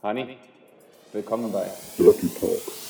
Hani, willkommen bei Lucky Talk.